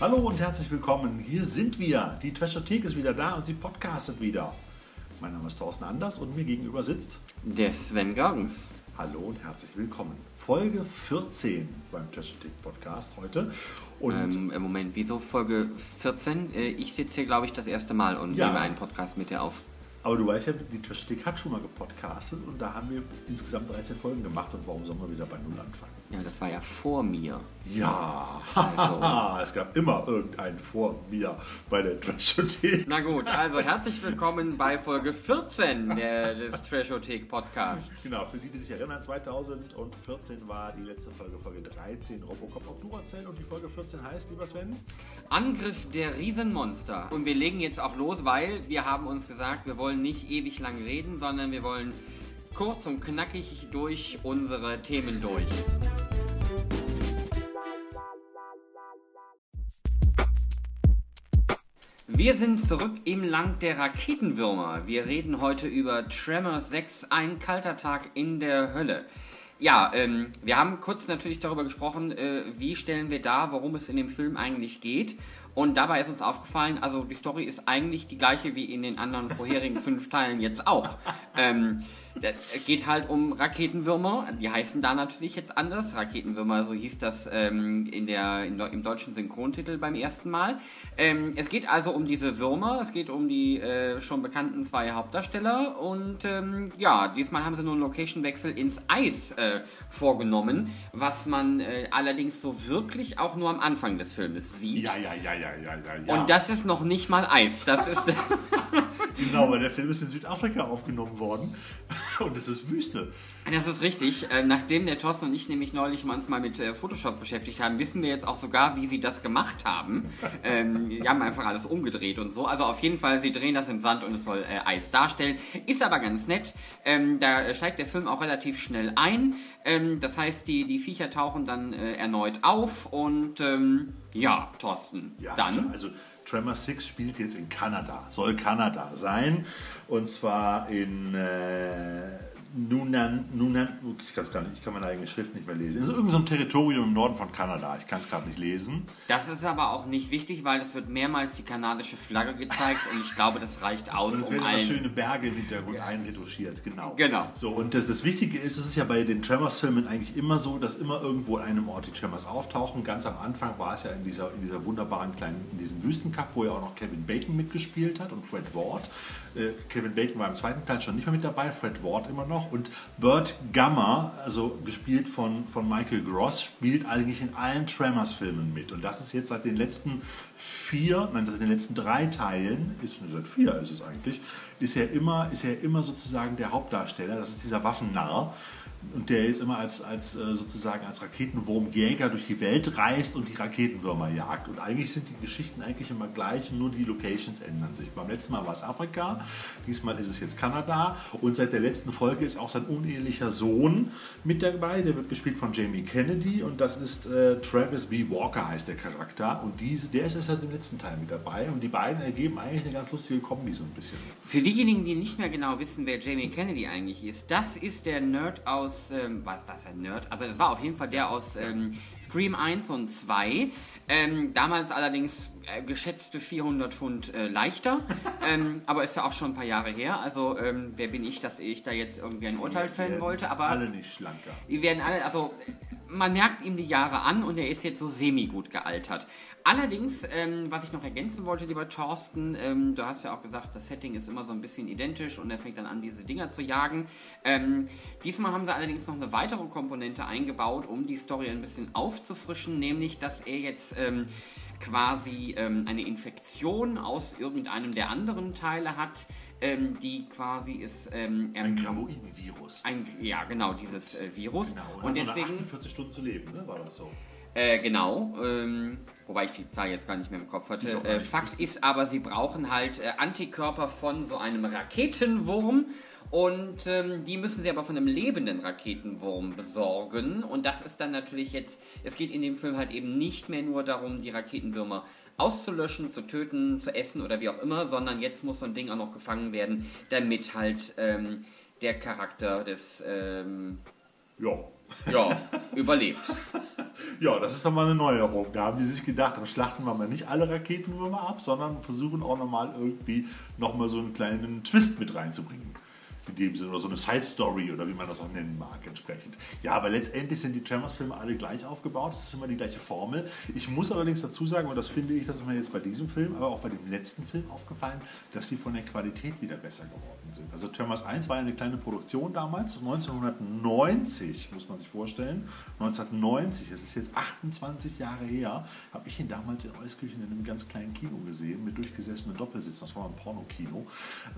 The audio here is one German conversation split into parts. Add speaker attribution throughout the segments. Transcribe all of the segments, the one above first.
Speaker 1: Hallo und herzlich willkommen. Hier sind wir. Die Trashothek ist wieder da und sie podcastet wieder. Mein Name ist Thorsten Anders und mir gegenüber sitzt
Speaker 2: der Sven Görgens.
Speaker 1: Hallo und herzlich willkommen. Folge 14 beim Trashothek Podcast heute. Und
Speaker 2: ähm, Im Moment, wieso Folge 14? Äh, ich sitze hier, glaube ich, das erste Mal und ja. nehme einen Podcast mit dir auf.
Speaker 1: Aber du weißt ja, die Trashothek hat schon mal gepodcastet und da haben wir insgesamt 13 Folgen gemacht und warum sollen wir wieder bei Null anfangen?
Speaker 2: Ja, das war ja vor mir.
Speaker 1: Ja, also. es gab immer irgendeinen vor mir bei der Trashothek.
Speaker 2: Na gut, also herzlich willkommen bei Folge 14 der, des Trashothek Podcasts.
Speaker 1: Genau, für die, die sich erinnern, 2014 war die letzte Folge, Folge 13, Robocop auf Duracell und die Folge 14 heißt, lieber Sven?
Speaker 2: Angriff der Riesenmonster. Und wir legen jetzt auch los, weil wir haben uns gesagt, wir wollen nicht ewig lang reden, sondern wir wollen kurz und knackig durch unsere Themen durch. Wir sind zurück im Land der Raketenwürmer. Wir reden heute über Tremor 6, ein kalter Tag in der Hölle. Ja, ähm, wir haben kurz natürlich darüber gesprochen, äh, wie stellen wir dar, worum es in dem Film eigentlich geht. Und dabei ist uns aufgefallen, also die Story ist eigentlich die gleiche wie in den anderen vorherigen fünf Teilen jetzt auch. Ähm, geht halt um Raketenwürmer. Die heißen da natürlich jetzt anders. Raketenwürmer, so hieß das ähm, in der, in, im deutschen Synchrontitel beim ersten Mal. Ähm, es geht also um diese Würmer. Es geht um die äh, schon bekannten zwei Hauptdarsteller. Und ähm, ja, diesmal haben sie nur einen Location-Wechsel ins Eis äh, vorgenommen, was man äh, allerdings so wirklich auch nur am Anfang des Filmes sieht.
Speaker 1: Ja, ja, ja, ja, ja, ja. ja.
Speaker 2: Und das ist noch nicht mal Eis. Das ist.
Speaker 1: genau, weil der Film ist in Südafrika aufgenommen worden. Und es ist Wüste.
Speaker 2: Das ist richtig. Äh, nachdem der Thorsten und ich nämlich neulich uns mal mit äh, Photoshop beschäftigt haben, wissen wir jetzt auch sogar, wie sie das gemacht haben. ähm, die haben einfach alles umgedreht und so. Also auf jeden Fall, sie drehen das im Sand und es soll äh, Eis darstellen. Ist aber ganz nett. Ähm, da steigt der Film auch relativ schnell ein. Ähm, das heißt, die, die Viecher tauchen dann erneut auf und ja, Thorsten,
Speaker 1: ja,
Speaker 2: dann.
Speaker 1: Also Tremor 6 spielt jetzt in Kanada, soll Kanada sein. Und zwar in äh, Nunan, Nunan, ich kann es gar nicht, ich kann meine eigene Schrift nicht mehr lesen. Es ist irgendein so Territorium im Norden von Kanada. Ich kann es gerade nicht lesen.
Speaker 2: Das ist aber auch nicht wichtig, weil es wird mehrmals die kanadische Flagge gezeigt und ich glaube, das reicht aus,
Speaker 1: und es werden um allen... schöne Berge im Hintergrund ja. einretuschiert, genau.
Speaker 2: Genau.
Speaker 1: So, und das, das Wichtige ist, es ist ja bei den Tremors-Filmen eigentlich immer so, dass immer irgendwo an einem Ort die Tremors auftauchen. Ganz am Anfang war es ja in dieser, in dieser wunderbaren kleinen, in diesem Wüstenkaff, wo ja auch noch Kevin Bacon mitgespielt hat und Fred Ward. Äh, Kevin Bacon war im zweiten Teil schon nicht mehr mit dabei, Fred Ward immer noch. Und Burt Gamma, also gespielt von, von Michael Gross, spielt eigentlich in allen Tremors-Filmen mit. Und das ist jetzt seit den letzten vier, nein, seit den letzten drei Teilen, ist seit vier ist es eigentlich, ist er immer, ist er immer sozusagen der Hauptdarsteller. Das ist dieser Waffennarr und der jetzt immer als, als äh, sozusagen als Raketenwurmjäger durch die Welt reist und die Raketenwürmer jagt. Und eigentlich sind die Geschichten eigentlich immer gleich, nur die Locations ändern sich. Beim letzten Mal war es Afrika, diesmal ist es jetzt Kanada und seit der letzten Folge ist auch sein unehelicher Sohn mit dabei. Der wird gespielt von Jamie Kennedy und das ist äh, Travis B. Walker heißt der Charakter und diese, der ist erst seit dem letzten Teil mit dabei und die beiden ergeben eigentlich eine ganz lustige Kombi so ein bisschen.
Speaker 2: Für diejenigen, die nicht mehr genau wissen, wer Jamie Kennedy eigentlich ist, das ist der Nerd aus aus, ähm, was war ein Nerd? Also es war auf jeden Fall der aus ähm, Scream 1 und 2. Ähm, damals allerdings äh, geschätzte 400 Pfund äh, leichter, ähm, aber ist ja auch schon ein paar Jahre her. Also ähm, wer bin ich, dass ich da jetzt irgendwie ein Urteil fällen wollte? Aber
Speaker 1: alle nicht schlanker.
Speaker 2: Die werden alle, also man merkt ihm die Jahre an und er ist jetzt so semi-gut gealtert. Allerdings, ähm, was ich noch ergänzen wollte, lieber Thorsten, ähm, du hast ja auch gesagt, das Setting ist immer so ein bisschen identisch und er fängt dann an, diese Dinger zu jagen. Ähm, diesmal haben sie allerdings noch eine weitere Komponente eingebaut, um die Story ein bisschen aufzufrischen, nämlich, dass er jetzt ähm, quasi ähm, eine Infektion aus irgendeinem der anderen Teile hat, ähm, die quasi ist. Ähm,
Speaker 1: ein Gramoiden-Virus.
Speaker 2: Ja, genau, dieses äh, Virus.
Speaker 1: Genau, und, und deswegen. 48 Stunden zu leben, ne? war das so.
Speaker 2: Äh, genau, ähm, wobei ich die Zahl jetzt gar nicht mehr im Kopf hatte. Äh, Fakt ist aber, sie brauchen halt äh, Antikörper von so einem Raketenwurm und ähm, die müssen sie aber von einem lebenden Raketenwurm besorgen. Und das ist dann natürlich jetzt, es geht in dem Film halt eben nicht mehr nur darum, die Raketenwürmer auszulöschen, zu töten, zu essen oder wie auch immer, sondern jetzt muss so ein Ding auch noch gefangen werden, damit halt ähm, der Charakter des... Ähm,
Speaker 1: ja
Speaker 2: Ja, überlebt.
Speaker 1: Ja, das ist dann mal eine Neuerung. Da haben die sich gedacht, dann schlachten wir mal nicht alle Raketenwürmer ab, sondern versuchen auch nochmal irgendwie nochmal so einen kleinen Twist mit reinzubringen in dem Sinne, oder so eine Side Story oder wie man das auch nennen mag, entsprechend. Ja, aber letztendlich sind die Tremors-Filme alle gleich aufgebaut, es ist immer die gleiche Formel. Ich muss allerdings dazu sagen, und das finde ich, das ist mir jetzt bei diesem Film, aber auch bei dem letzten Film aufgefallen, dass sie von der Qualität wieder besser geworden sind. Also Tremors 1 war eine kleine Produktion damals, 1990, muss man sich vorstellen. 1990, es ist jetzt 28 Jahre her, habe ich ihn damals in Euskirchen in einem ganz kleinen Kino gesehen, mit durchgesessenen Doppelsitzen, das war ein Pornokino.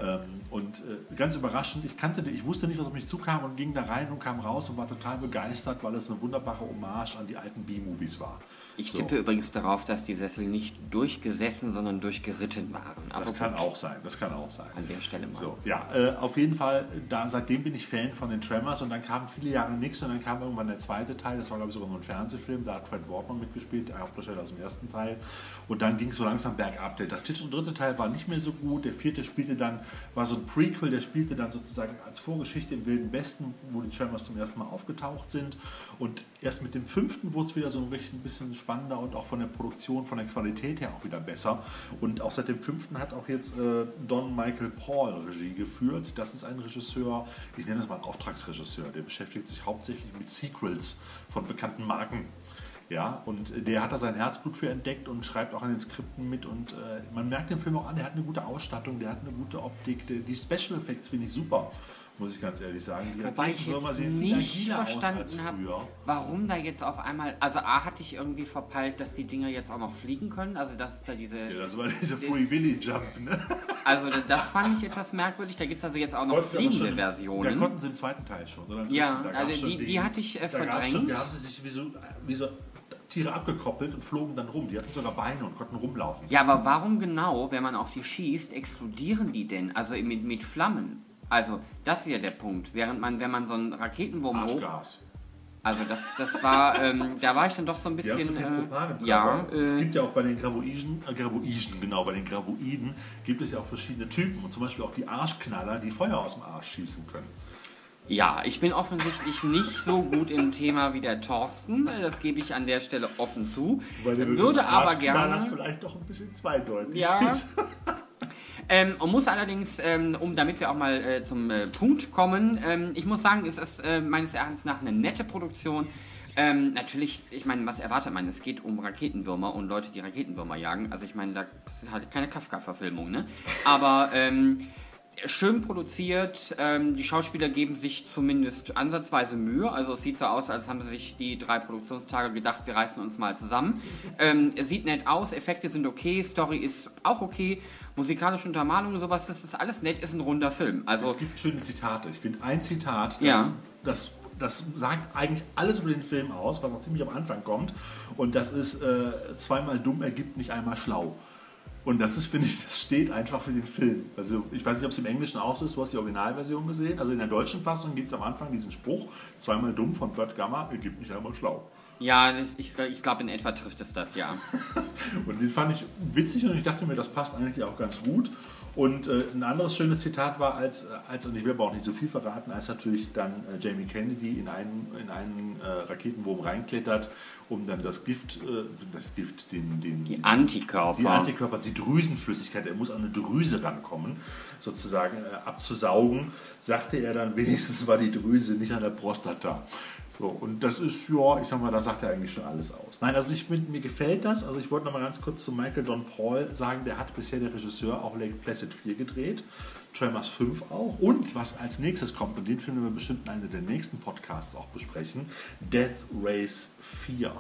Speaker 1: Ähm, und äh, ganz überraschend, überraschend. Ich kannte ich wusste nicht, was auf mich zukam und ging da rein und kam raus und war total begeistert, weil es eine wunderbare Hommage an die alten B-Movies war.
Speaker 2: Ich so. tippe übrigens darauf, dass die Sessel nicht durchgesessen, sondern durchgeritten waren.
Speaker 1: Aber das kann auch sein, das kann auch sein.
Speaker 2: An der Stelle mal.
Speaker 1: So, ja, äh, auf jeden Fall, da, seitdem bin ich Fan von den Tremors und dann kamen viele Jahre nichts und dann kam irgendwann der zweite Teil, das war glaube ich sogar nur ein Fernsehfilm, da hat Fred Wortman mitgespielt, der Hauptdarsteller aus dem ersten Teil und dann ging es so langsam bergab. Der dritte Teil war nicht mehr so gut, der vierte spielte dann, war so ein Prequel, der spielte dann sozusagen als Vorgeschichte im Wilden Westen, wo die Tremors zum ersten Mal aufgetaucht sind und erst mit dem fünften wurde es wieder so ein richtig ein bisschen spannender und auch von der Produktion, von der Qualität her auch wieder besser. Und auch seit dem fünften hat auch jetzt äh, Don Michael Paul Regie geführt. Das ist ein Regisseur, ich nenne das mal Auftragsregisseur, der beschäftigt sich hauptsächlich mit Sequels von bekannten Marken. Ja, und der hat da sein Herzblut für entdeckt und schreibt auch an den Skripten mit. Und äh, man merkt dem Film auch an, der hat eine gute Ausstattung, der hat eine gute Optik, der, die Special Effects finde ich super muss ich ganz ehrlich sagen.
Speaker 2: Die Wobei ich jetzt nicht verstanden habe, warum da jetzt auf einmal, also A hatte ich irgendwie verpeilt, dass die Dinger jetzt auch noch fliegen können, also das ist da diese...
Speaker 1: Ja, das war diese Free Willy Jump, ne?
Speaker 2: Also das fand ich etwas merkwürdig, da gibt es also jetzt auch noch Konnten fliegende schon, Versionen.
Speaker 1: Da konnten sie im zweiten Teil schon.
Speaker 2: Oder? Ja, also die, die, hatte ich äh, verdrängt.
Speaker 1: Schon, da haben sie sich wie so, wie so Tiere abgekoppelt und flogen dann rum. Die hatten sogar Beine und konnten rumlaufen.
Speaker 2: Ja, aber warum genau, wenn man auf die schießt, explodieren die denn? Also mit, mit Flammen? Also, das ist ja der Punkt. Während man, wenn man so einen Raketenwurm
Speaker 1: Arschgas.
Speaker 2: Also das, das war, ähm, da war ich dann doch so ein bisschen.
Speaker 1: Äh, ja, äh, es gibt ja auch bei den Graboiden, äh, Graboiden, genau, bei den Graboiden gibt es ja auch verschiedene Typen und zum Beispiel auch die Arschknaller, die Feuer aus dem Arsch schießen können.
Speaker 2: Ja, ich bin offensichtlich nicht so gut im Thema wie der Thorsten, das gebe ich an der Stelle offen zu.
Speaker 1: Würde aber gerne. vielleicht doch ein bisschen zweideutig
Speaker 2: ja, ist. Ähm, und muss allerdings, ähm, um damit wir auch mal äh, zum äh, Punkt kommen, ähm, ich muss sagen, es ist äh, meines Erachtens nach eine nette Produktion. Ähm, natürlich, ich meine, was erwartet man? Es geht um Raketenwürmer und Leute, die Raketenwürmer jagen. Also ich meine, das ist halt keine Kafka-Verfilmung, ne? Aber ähm, schön produziert. Ähm, die Schauspieler geben sich zumindest ansatzweise Mühe. Also es sieht so aus, als haben sie sich die drei Produktionstage gedacht, wir reißen uns mal zusammen. Ähm, es sieht nett aus, Effekte sind okay, Story ist auch okay, musikalische Untermalung und sowas, das ist alles nett, ist ein runder Film. Also,
Speaker 1: es gibt schöne Zitate. Ich finde ein Zitat, das,
Speaker 2: ja.
Speaker 1: das, das sagt eigentlich alles über den Film aus, was noch ziemlich am Anfang kommt. Und das ist, äh, zweimal dumm ergibt nicht einmal schlau. Und das ist, finde ich, das steht einfach für den Film. Also ich weiß nicht, ob es im Englischen auch so ist, du hast die Originalversion gesehen. Also in der deutschen Fassung gibt es am Anfang diesen Spruch, zweimal dumm von Bert Gamma, ergibt nicht einmal schlau.
Speaker 2: Ja, ich, ich glaube, in etwa trifft es das, ja.
Speaker 1: und den fand ich witzig und ich dachte mir, das passt eigentlich auch ganz gut. Und äh, ein anderes schönes Zitat war, als, als, und ich will aber auch nicht so viel verraten, als natürlich dann äh, Jamie Kennedy in einen, in einen äh, Raketenwurm reinklettert, um dann das Gift, äh, das Gift, den, den,
Speaker 2: die Antikörper,
Speaker 1: die Antikörper, die Drüsenflüssigkeit, er muss an eine Drüse rankommen, sozusagen äh, abzusaugen, sagte er dann, wenigstens war die Drüse nicht an der Prostata. So, und das ist, ja, ich sag mal, da sagt er eigentlich schon alles aus. Nein, also ich, mir gefällt das. Also ich wollte noch mal ganz kurz zu Michael Don Paul sagen, der hat bisher der Regisseur auch Lake Placid 4 gedreht, Tremors 5 auch. Und was als nächstes kommt, und den Film werden wir bestimmt in einer der nächsten Podcasts auch besprechen, Death Race 4.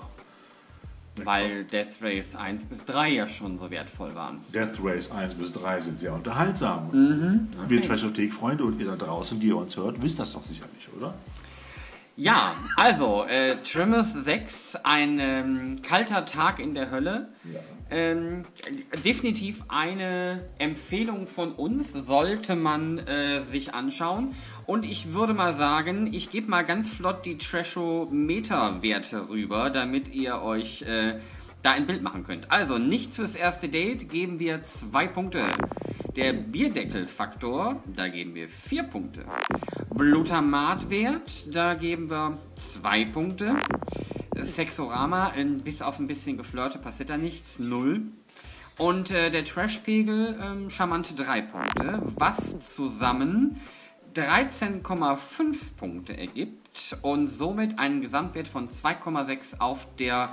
Speaker 2: Weil Death Race 1 bis 3 ja schon so wertvoll waren.
Speaker 1: Death Race 1 bis 3 sind sehr unterhaltsam. Mhm, okay. Wir Trashothek-Freunde und ihr da draußen, die ihr uns hört, wisst das doch sicherlich, oder?
Speaker 2: Ja, also äh, Trimmers 6, ein ähm, kalter Tag in der Hölle. Ja. Ähm, definitiv eine Empfehlung von uns, sollte man äh, sich anschauen. Und ich würde mal sagen, ich gebe mal ganz flott die Trasho-Meter-Werte rüber, damit ihr euch äh, da ein Bild machen könnt. Also, nichts fürs erste Date geben wir zwei Punkte. Der Bierdeckelfaktor, da geben wir 4 Punkte. Glutamatwert, da geben wir 2 Punkte. Sexorama, bis auf ein bisschen Geflirte passiert da nichts, 0. Und äh, der Trashpegel, ähm, charmante 3 Punkte, was zusammen 13,5 Punkte ergibt und somit einen Gesamtwert von 2,6 auf der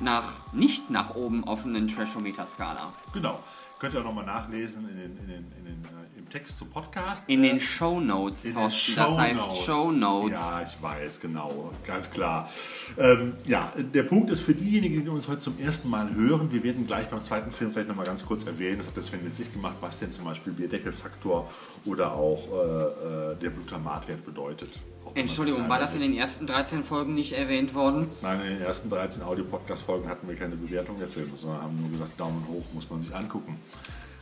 Speaker 2: nach nicht nach oben offenen Trashometer-Skala.
Speaker 1: Genau. Könnt ihr auch nochmal nachlesen in den, in den, in den, Text zum Podcast.
Speaker 2: In den Show Notes, Thorsten. Das heißt Show Notes.
Speaker 1: Ja, ich weiß, genau. Ganz klar. Ähm, ja, der Punkt ist für diejenigen, die uns heute zum ersten Mal hören, wir werden gleich beim zweiten Film vielleicht nochmal ganz kurz erwähnen, das hat das Sven jetzt nicht gemacht, was denn zum Beispiel Bierdeckelfaktor oder auch äh, äh der Glutamatwert bedeutet.
Speaker 2: Entschuldigung, war das in den ersten 13 Folgen nicht erwähnt worden?
Speaker 1: Nein, in den ersten 13 Audio-Podcast-Folgen hatten wir keine Bewertung der Filme, sondern haben nur gesagt, Daumen hoch muss man sich angucken.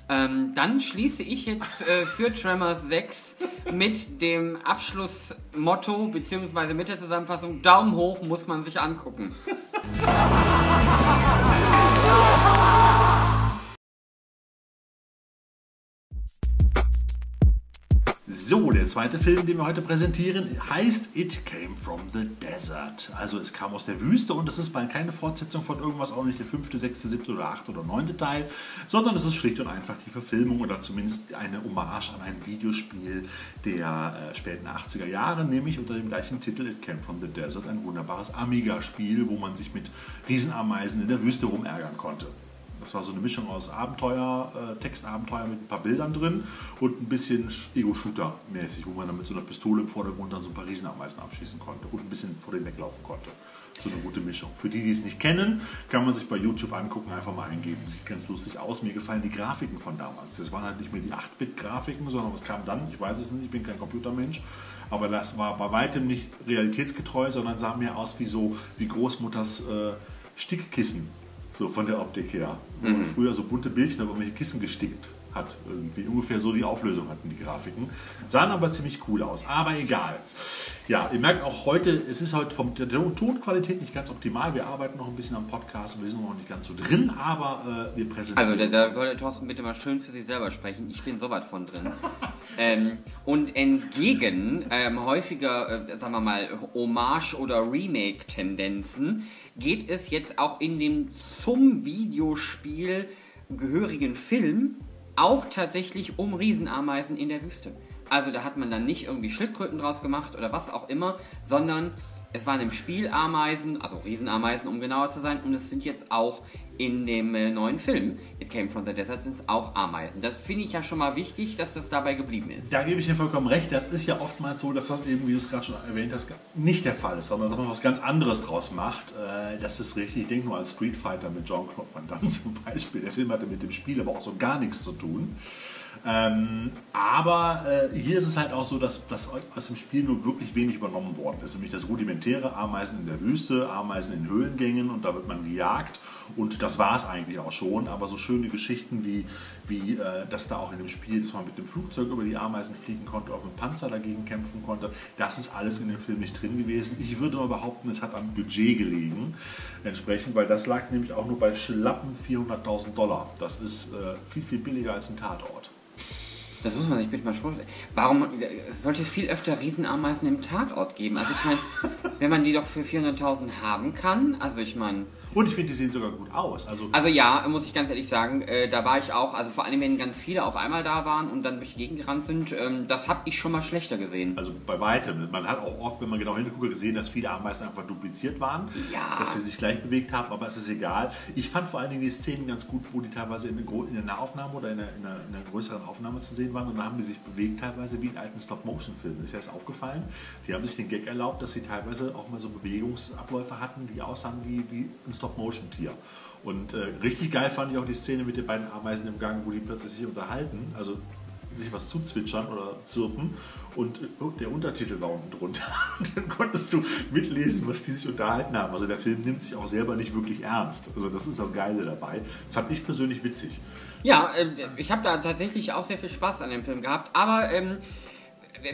Speaker 2: Ähm, dann schließe ich jetzt äh, für Tremors 6 mit dem Abschlussmotto bzw. mit der Zusammenfassung Daumen hoch muss man sich angucken.
Speaker 1: So, der zweite Film, den wir heute präsentieren, heißt It Came from the Desert. Also es kam aus der Wüste und es ist mal keine Fortsetzung von irgendwas, auch nicht der fünfte, sechste, siebte oder achte oder neunte Teil, sondern es ist schlicht und einfach die Verfilmung oder zumindest eine Hommage an ein Videospiel der äh, späten 80er Jahre, nämlich unter dem gleichen Titel It Came from the Desert, ein wunderbares Amiga-Spiel, wo man sich mit Riesenameisen in der Wüste rumärgern konnte. Das war so eine Mischung aus Abenteuer, äh, Textabenteuer mit ein paar Bildern drin und ein bisschen Ego-Shooter-mäßig, wo man dann mit so einer Pistole im Vordergrund dann so ein paar Riesenameisen abschießen konnte und ein bisschen vor den weglaufen konnte. So eine gute Mischung. Für die, die es nicht kennen, kann man sich bei YouTube angucken, einfach mal eingeben. Sieht ganz lustig aus. Mir gefallen die Grafiken von damals. Das waren halt nicht mehr die 8-Bit-Grafiken, sondern was kam dann? Ich weiß es nicht, ich bin kein Computermensch. Aber das war bei weitem nicht realitätsgetreu, sondern sah mehr aus wie so wie Großmutters äh, Stickkissen so von der Optik her. Mhm. früher so bunte Bildchen auf irgendwelche Kissen gestickt hat. Irgendwie. Ungefähr so die Auflösung hatten die Grafiken. Sahen aber ziemlich cool aus. Aber egal. Ja, ihr merkt auch heute, es ist heute von der Tonqualität nicht ganz optimal. Wir arbeiten noch ein bisschen am Podcast und wir sind noch nicht ganz so drin, aber äh, wir präsentieren.
Speaker 2: Also, da, da soll der Thorsten bitte mal schön für sich selber sprechen. Ich bin so weit von drin. ähm, und entgegen ähm, häufiger, äh, sagen wir mal, Hommage- oder Remake-Tendenzen geht es jetzt auch in dem zum Videospiel gehörigen Film auch tatsächlich um Riesenameisen in der Wüste. Also da hat man dann nicht irgendwie Schildkröten draus gemacht oder was auch immer, sondern es waren im Spiel Ameisen, also Riesenameisen, um genauer zu sein, und es sind jetzt auch in dem äh, neuen Film It Came from the Desert sind es auch Ameisen. Das finde ich ja schon mal wichtig, dass das dabei geblieben ist.
Speaker 1: Da gebe ich dir vollkommen recht. Das ist ja oftmals so, dass das eben, wie du es gerade schon erwähnt hast, nicht der Fall ist, sondern dass man was ganz anderes draus macht. Äh, das ist richtig. Ich denke nur an Street Fighter mit John Claude Van Damme zum Beispiel. Der Film hatte mit dem Spiel aber auch so gar nichts zu tun. Ähm, aber äh, hier ist es halt auch so, dass, dass aus dem Spiel nur wirklich wenig übernommen worden ist. Nämlich das rudimentäre Ameisen in der Wüste, Ameisen in Höhlengängen und da wird man gejagt. Und das war es eigentlich auch schon. Aber so schöne Geschichten wie, wie äh, dass da auch in dem Spiel, dass man mit dem Flugzeug über die Ameisen fliegen konnte, auch mit Panzer dagegen kämpfen konnte, das ist alles in dem Film nicht drin gewesen. Ich würde mal behaupten, es hat am Budget gelegen, entsprechend, weil das lag nämlich auch nur bei schlappen 400.000 Dollar. Das ist äh, viel, viel billiger als ein Tatort.
Speaker 2: Das muss man sich mal schon. Warum es sollte viel öfter Riesenameisen im Tatort geben? Also ich meine, wenn man die doch für 400.000 haben kann, also ich meine.
Speaker 1: Und ich finde, die sehen sogar gut aus.
Speaker 2: Also, also ja, muss ich ganz ehrlich sagen, äh, da war ich auch, also vor allem, wenn ganz viele auf einmal da waren und dann durch die Gegend gerannt sind, ähm, das habe ich schon mal schlechter gesehen.
Speaker 1: Also bei weitem. Man hat auch oft, wenn man genau hinguckt, gesehen, dass viele Ameisen einfach dupliziert waren.
Speaker 2: Ja.
Speaker 1: Dass sie sich gleich bewegt haben, aber es ist egal. Ich fand vor allen Dingen die Szenen ganz gut, wo die teilweise in der Nahaufnahme oder in einer, in einer, in einer größeren Aufnahme zu sehen waren und dann haben die sich bewegt teilweise wie in alten Stop-Motion-Filmen. Ist ja das aufgefallen? Die haben sich den Gag erlaubt, dass sie teilweise auch mal so Bewegungsabläufe hatten, die aussahen wie, wie ein Stop-Motion-Tier. Und äh, richtig geil fand ich auch die Szene mit den beiden Ameisen im Gang, wo die plötzlich sich unterhalten, also sich was zuzwitschern oder zirpen und äh, der Untertitel war unten drunter. Und dann konntest du mitlesen, was die sich unterhalten haben. Also der Film nimmt sich auch selber nicht wirklich ernst. Also das ist das Geile dabei. Fand ich persönlich witzig.
Speaker 2: Ja, äh, ich habe da tatsächlich auch sehr viel Spaß an dem Film gehabt, aber ähm,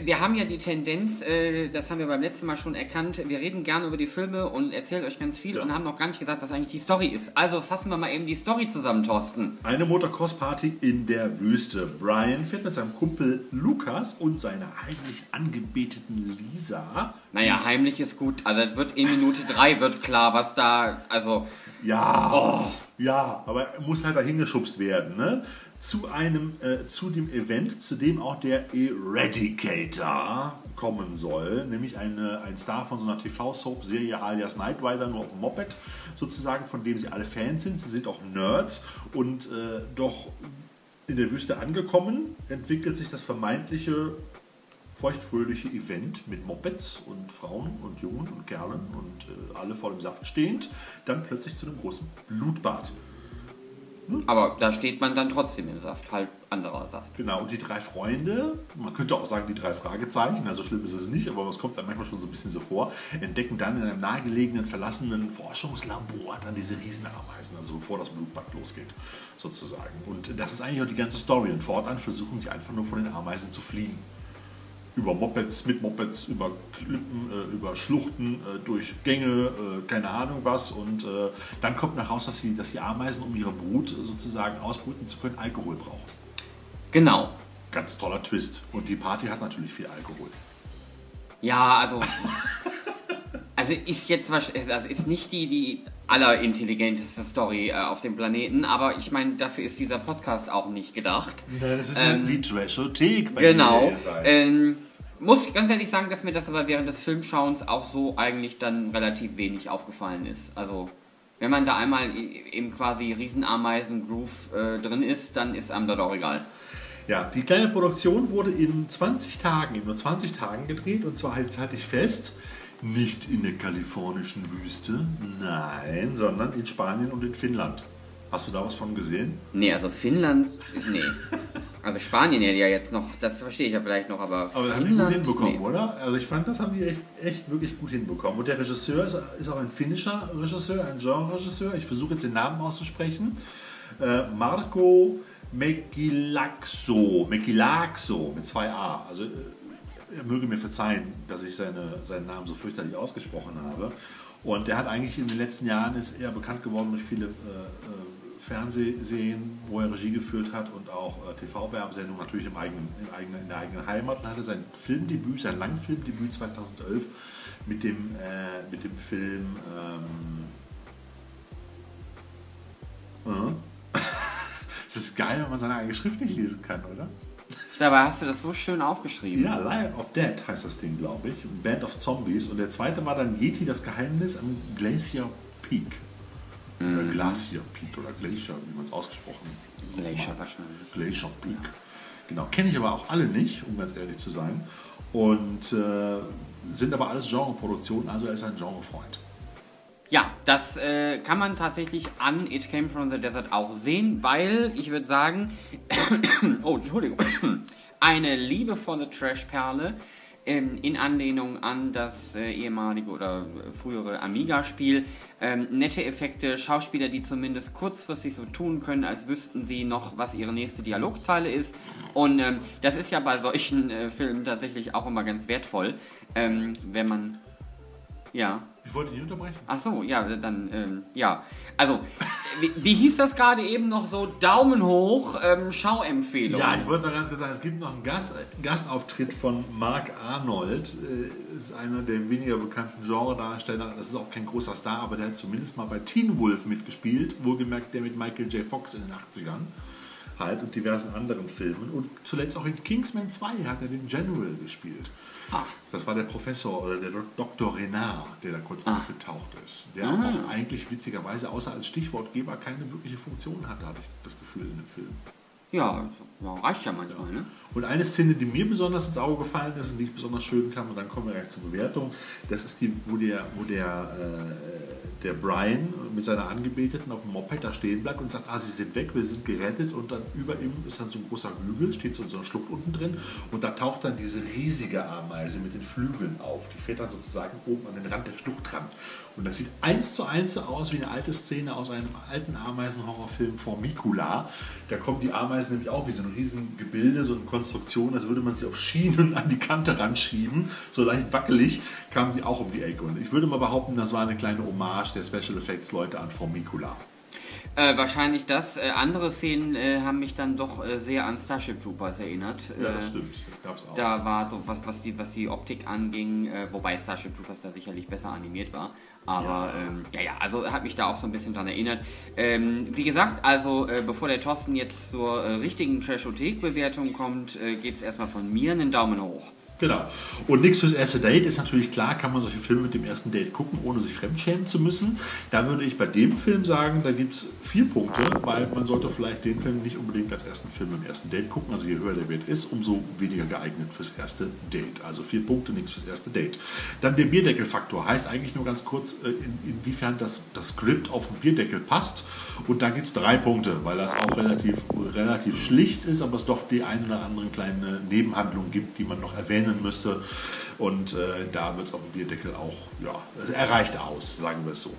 Speaker 2: wir haben ja die Tendenz, äh, das haben wir beim letzten Mal schon erkannt, wir reden gerne über die Filme und erzählen euch ganz viel
Speaker 1: Ja.
Speaker 2: und haben noch gar nicht gesagt, was eigentlich die Story ist. Also fassen wir mal eben die Story zusammen, Thorsten.
Speaker 1: Eine Motocross-Party in der Wüste. Brian fährt mit seinem Kumpel Lukas und seiner heimlich angebeteten Lisa.
Speaker 2: Naja, heimlich ist gut. Also es wird in Minute 3 wird klar, was da, also
Speaker 1: Ja, ja, aber er muss halt dahin geschubst werden, ne? Zu einem, äh, zu dem Event, zu dem auch der Eradicator kommen soll, nämlich eine, ein Star von so einer TV-Soap-Serie alias Knight Rider, nur auf Moped, sozusagen, von dem sie alle Fans sind. Sie sind auch Nerds und äh, doch in der Wüste angekommen, entwickelt sich das vermeintliche feuchtfröhliche Event mit Mopeds und Frauen und Jungen und Kerlen und äh, alle vor dem Saft stehend, dann plötzlich zu einem großen Blutbad.
Speaker 2: Aber da steht man dann trotzdem im Saft, halt anderer Saft.
Speaker 1: Genau, und die drei Freunde, man könnte auch sagen die drei Fragezeichen, also schlimm ist es nicht, aber es kommt dann manchmal schon so ein bisschen so vor, entdecken dann in einem nahegelegenen, verlassenen Forschungslabor dann diese Riesenameisen, also bevor das Blutbad losgeht, sozusagen. Und das ist eigentlich auch die ganze Story. Und fortan versuchen sie einfach nur von den Ameisen zu fliehen. Über Mopeds, mit Mopeds, über Klippen, äh, über Schluchten, äh, durch Gänge, äh, keine Ahnung was. Und äh, dann kommt nach raus, dass, sie, dass die Ameisen, um ihre Brut sozusagen ausbrüten zu können, Alkohol brauchen.
Speaker 2: Genau.
Speaker 1: Ganz toller Twist. Und die Party hat natürlich viel Alkohol.
Speaker 2: Ja, also. Also ist jetzt wahrscheinlich, das ist nicht die, die allerintelligenteste Story äh, auf dem Planeten, aber ich meine, dafür ist dieser Podcast auch nicht gedacht.
Speaker 1: Das ist
Speaker 2: Ähm,
Speaker 1: die Trashothek.
Speaker 2: Genau. Ähm, muss ich ganz ehrlich sagen, dass mir das aber während des Filmschauens auch so eigentlich dann relativ wenig aufgefallen ist. Also, wenn man da einmal im quasi Riesenameisen-Groove äh, drin ist, dann ist einem das auch egal.
Speaker 1: Ja, die kleine Produktion wurde in 20 Tagen, in nur 20 Tagen gedreht und zwar halt halte ich fest, nicht in der kalifornischen Wüste, nein, sondern in Spanien und in Finnland. Hast du da was von gesehen?
Speaker 2: Nee, also Finnland, nee. Also Spanien ja jetzt noch, das verstehe ich ja vielleicht noch, aber,
Speaker 1: Aber das haben die gut hinbekommen,
Speaker 2: nee.
Speaker 1: oder? Also ich fand, das haben die echt, echt wirklich gut hinbekommen. Und der Regisseur ist, ist auch ein finnischer Regisseur, ein Genre-Regisseur. Ich versuche jetzt den Namen auszusprechen. Äh, Marco Mekilaxo, Mekilaxo mit zwei A. Also äh, er möge mir verzeihen, dass ich seine, seinen Namen so fürchterlich ausgesprochen habe. Und der hat eigentlich in den letzten Jahren ist er bekannt geworden durch viele äh, äh, Fernsehserien, wo er Regie geführt hat und auch äh, TV-Werbesendungen natürlich im eigenen, im eigenen, in der eigenen Heimat und hatte sein Filmdebüt, sein Langfilmdebüt 2011 mit dem, äh, mit dem Film ähm, äh, Es ist geil, wenn man seine eigene Schrift nicht lesen kann, oder?
Speaker 2: Dabei hast du das so schön aufgeschrieben.
Speaker 1: Ja, Lion of Dead heißt das Ding, glaube ich. Band of Zombies. Und der zweite war dann Yeti, das Geheimnis am Glacier Peak. Oder Glacier Peak oder Glacier, wie man es ausgesprochen hat.
Speaker 2: Glacier wahrscheinlich.
Speaker 1: Glacier Peak. Genau, kenne ich aber auch alle nicht, um ganz ehrlich zu sein. Und äh, sind aber alles Genreproduktionen, also er ist ein Genrefreund.
Speaker 2: Ja, das äh, kann man tatsächlich an It Came From The Desert auch sehen, weil ich würde sagen, oh, Entschuldigung, eine liebevolle Trash-Perle ähm, in Anlehnung an das äh, ehemalige oder äh, frühere Amiga-Spiel. Ähm, nette Effekte, Schauspieler, die zumindest kurzfristig so tun können, als wüssten sie noch, was ihre nächste Dialogzeile ist. Und ähm, das ist ja bei solchen äh, Filmen tatsächlich auch immer ganz wertvoll, ähm, wenn man... Ja.
Speaker 1: Ich wollte dich unterbrechen.
Speaker 2: Ach so, ja, dann, ähm, ja. Also, wie, wie hieß das gerade eben noch so? Daumen hoch, ähm, Schauempfehlung.
Speaker 1: Ja, ich wollte noch ganz kurz sagen, es gibt noch einen Gast, Gastauftritt von Mark Arnold. Äh, ist einer der weniger bekannten Genredarsteller. Das ist auch kein großer Star, aber der hat zumindest mal bei Teen Wolf mitgespielt. Wohlgemerkt der mit Michael J. Fox in den 80ern. Halt und diversen anderen Filmen. Und zuletzt auch in Kingsman 2 hat er den General gespielt.
Speaker 2: Ah.
Speaker 1: Das war der Professor oder der Dok- Dr. Renard, der da kurz
Speaker 2: Ah.
Speaker 1: aufgetaucht ist. Der auch eigentlich witzigerweise außer als Stichwortgeber keine wirkliche Funktion hatte, hatte ich das Gefühl in dem Film.
Speaker 2: Ja, ja, reicht ja manchmal, ne?
Speaker 1: Und eine Szene, die mir besonders ins Auge gefallen ist und die ich besonders schön kam, und dann kommen wir gleich zur Bewertung, das ist die, wo der, wo der, äh, der Brian mit seiner Angebeteten auf dem Moped da stehen bleibt und sagt, ah, sie sind weg, wir sind gerettet und dann über ihm ist dann so ein großer Hügel, steht so in so einer Schlucht unten drin und da taucht dann diese riesige Ameise mit den Flügeln auf. Die fährt dann sozusagen oben an den Rand der Schlucht ran. Und das sieht eins zu eins so aus wie eine alte Szene aus einem alten Ameisenhorrorfilm Formicula. Da kommen die Ameisen nämlich auch wie so ein riesen Gebilde, so eine Konstruktion, als würde man sie auf Schienen an die Kante ranschieben. So leicht wackelig kamen die auch um die Ecke. Und ich würde mal behaupten, das war eine kleine Hommage der Special Effects Leute an Formicula.
Speaker 2: Äh, wahrscheinlich das. Äh, andere Szenen äh, haben mich dann doch äh, sehr an Starship Troopers erinnert.
Speaker 1: Ja, das stimmt. Das gab's auch.
Speaker 2: Da war so, was, was, die, was die Optik anging, äh, wobei Starship Troopers da sicherlich besser animiert war. Aber ja. Ähm, ja, ja, also hat mich da auch so ein bisschen dran erinnert. Ähm, wie gesagt, also äh, bevor der Thorsten jetzt zur richtigen Trashothek-Bewertung kommt, äh, gibt es erstmal von mir einen Daumen hoch.
Speaker 1: Genau. Und nichts fürs erste Date ist natürlich klar, kann man solche Filme mit dem ersten Date gucken, ohne sich fremdschämen zu müssen. Da würde ich bei dem Film sagen, da gibt es vier Punkte, weil man sollte vielleicht den Film nicht unbedingt als ersten Film im ersten Date gucken. Also je höher der Wert ist, umso weniger geeignet fürs erste Date. Also vier Punkte, nichts fürs erste Date. Dann der Bierdeckelfaktor heißt eigentlich nur ganz kurz, äh, in, inwiefern das, das Skript auf den Bierdeckel passt. Und da gibt es drei Punkte, weil das auch relativ, relativ schlicht ist, aber es doch die ein oder andere kleine Nebenhandlung gibt, die man noch erwähnen rechnen müsste. Und äh, da wird es auf dem Bierdeckel auch, ja, er aus, sagen wir es so.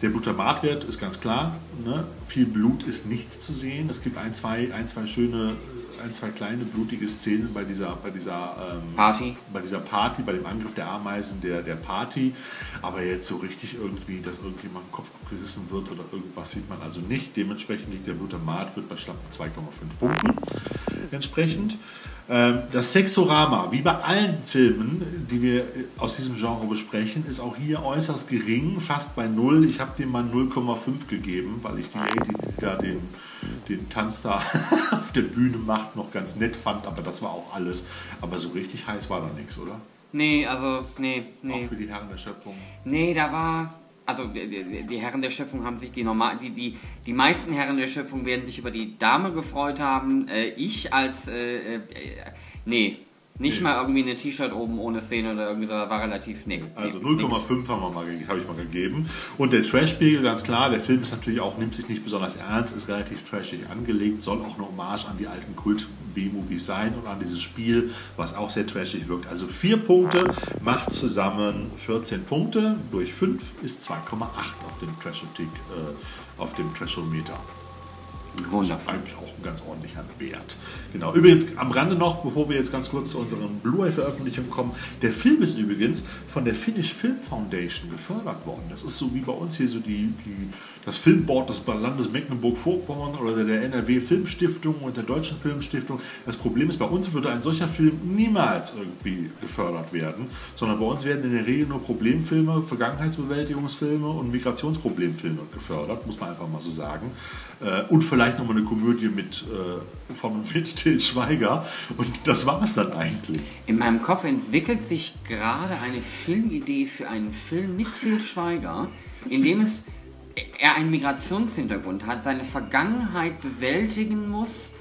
Speaker 1: Der Glutamatwert ist ganz klar, ne? viel Blut ist nicht zu sehen. Es gibt ein, zwei, ein, zwei schöne ein, zwei kleine blutige Szenen bei dieser, bei dieser ähm,
Speaker 2: Party.
Speaker 1: Bei dieser Party, bei dem Angriff der Ameisen der, der Party. Aber jetzt so richtig irgendwie, dass irgendjemand Kopf gerissen wird oder irgendwas sieht man also nicht. Dementsprechend liegt der Blutamat, wird bei schlappen 2,5 Punkten entsprechend. Ähm, das Sexorama, wie bei allen Filmen, die wir aus diesem Genre besprechen, ist auch hier äußerst gering, fast bei 0. Ich habe dem mal 0,5 gegeben, weil ich die Lady, die da den, den Tanz da auf der Bühne macht, noch ganz nett fand, aber das war auch alles. Aber so richtig heiß war da nichts, oder?
Speaker 2: Nee, also, nee, nee.
Speaker 1: Auch für die Herren der Schöpfung.
Speaker 2: Nee, da war, also die, die, Herren der Schöpfung haben sich die normal, die, die, die meisten Herren der Schöpfung werden sich über die Dame gefreut haben. Äh, ich als, äh, äh, nee, nicht nee. mal irgendwie eine T-Shirt oben ohne Szene oder irgendwie so, war relativ, nee.
Speaker 1: Also 0,5 habe ich mal gegeben. Und der Trash-Spiegel, ganz klar, der Film ist natürlich auch, nimmt sich nicht besonders ernst, ist relativ trashig angelegt, soll auch eine Hommage an die alten Kult-B-Movies sein und an dieses Spiel, was auch sehr trashig wirkt. Also vier Punkte macht zusammen 14 Punkte, durch 5 ist 2,8 auf dem Trash-Tick, äh, auf dem Trashometer. Wundervoll. Eigentlich auch ein ganz ordentlicher Wert. Genau. Übrigens am Rande noch, bevor wir jetzt ganz kurz zu unseren Blu-ray-Veröffentlichungen kommen. Der Film ist übrigens von der Finnish Film Foundation gefördert worden. Das ist so wie bei uns hier so die, die das Filmboard des Landes Mecklenburg-Vorpommern oder der NRW Filmstiftung und der Deutschen Filmstiftung. Das Problem ist, bei uns würde ein solcher Film niemals irgendwie gefördert werden, sondern bei uns werden in der Regel nur Problemfilme, Vergangenheitsbewältigungsfilme und Migrationsproblemfilme gefördert, muss man einfach mal so sagen. Äh, und vielleicht nochmal eine Komödie mit, äh, von mit Till Schweiger. Und das war es dann eigentlich.
Speaker 2: In meinem Kopf entwickelt sich gerade eine Filmidee für einen Film mit Till Schweiger, in dem es er einen Migrationshintergrund hat, seine Vergangenheit bewältigen muss,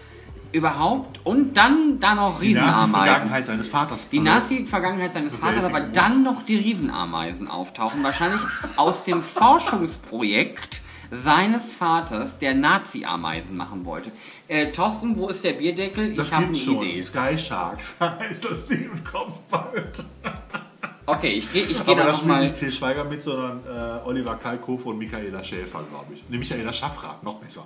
Speaker 2: überhaupt und dann da noch Riesenameisen. Die
Speaker 1: Nazi-Vergangenheit seines Vaters.
Speaker 2: Die Nazi-Vergangenheit seines Vaters, aber dann noch die Riesenameisen auftauchen. Wahrscheinlich aus dem Forschungsprojekt seines Vaters, der Nazi-Ameisen machen wollte. Äh, Thorsten, wo ist der Bierdeckel?
Speaker 1: Ich habe eine schon. Idee. Sky Sharks heißt das Ding und kommt bald.
Speaker 2: Okay, ich gehe ich geh da nochmal.
Speaker 1: nicht Til Schweiger mit, sondern äh, Oliver Kalkofe und Michaela Schäfer, glaube ich. Ne, Michaela Schaffrath, noch besser.